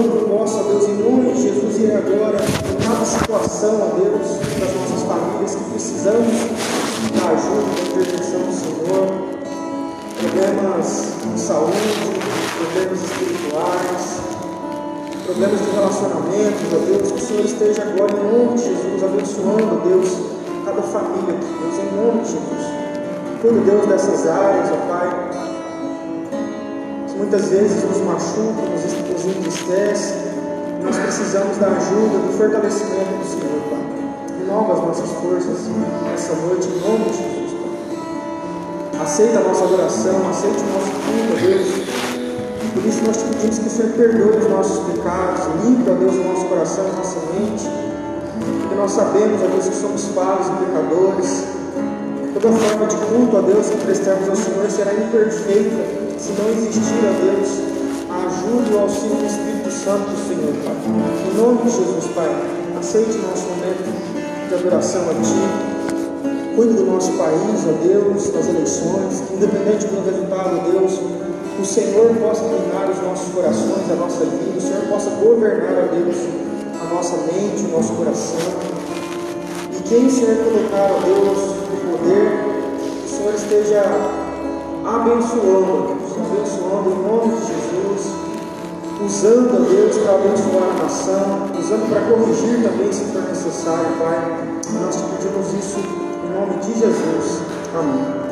irmão possa, Deus, em nome de Jesus, ir agora em cada situação, ó Deus, das nossas famílias que precisamos da ajuda, da intervenção do Senhor, problemas de saúde, problemas espirituais, problemas de relacionamento, ó Deus, que o Senhor esteja agora em nome de Jesus, abençoando, ó Deus, cada família aqui, Deus, em nome de Jesus. Cuida, Deus, dessas áreas, ó Pai, que muitas vezes nos machucam, nos, nos entristece, nós precisamos da ajuda, do fortalecimento do Senhor, Pai. Renova as nossas forças nessa noite, em nome de Jesus, Pai. Aceita a nossa adoração, aceite o nosso culto, Deus. Por isso nós te pedimos que o Senhor perdoe os nossos pecados, limpe, ó Deus, o nosso coração, a nossa mente. Porque nós sabemos, ó Deus, que somos falhos e pecadores. Toda forma de culto, ó Deus, que prestamos ao Senhor será imperfeita se não existir, ó Deus, a ajuda e o auxílio do Espírito Santo do Senhor, Pai. Em nome de Jesus, Pai, aceite nosso momento de adoração a Ti. Cuide do nosso país, ó Deus, das eleições, independente do resultado, ó Deus, o Senhor possa dominar os nossos corações, a nossa vida, o Senhor possa governar, ó Deus, a nossa mente, o nosso coração. E quem o Senhor colocar, ó Deus, no poder, o Senhor esteja abençoando, Deus, abençoando em nome de Jesus, usando, ó Deus, para abençoar a nação, usando para corrigir também se for necessário, Pai. Nós te pedimos isso em nome de Jesus. Amém.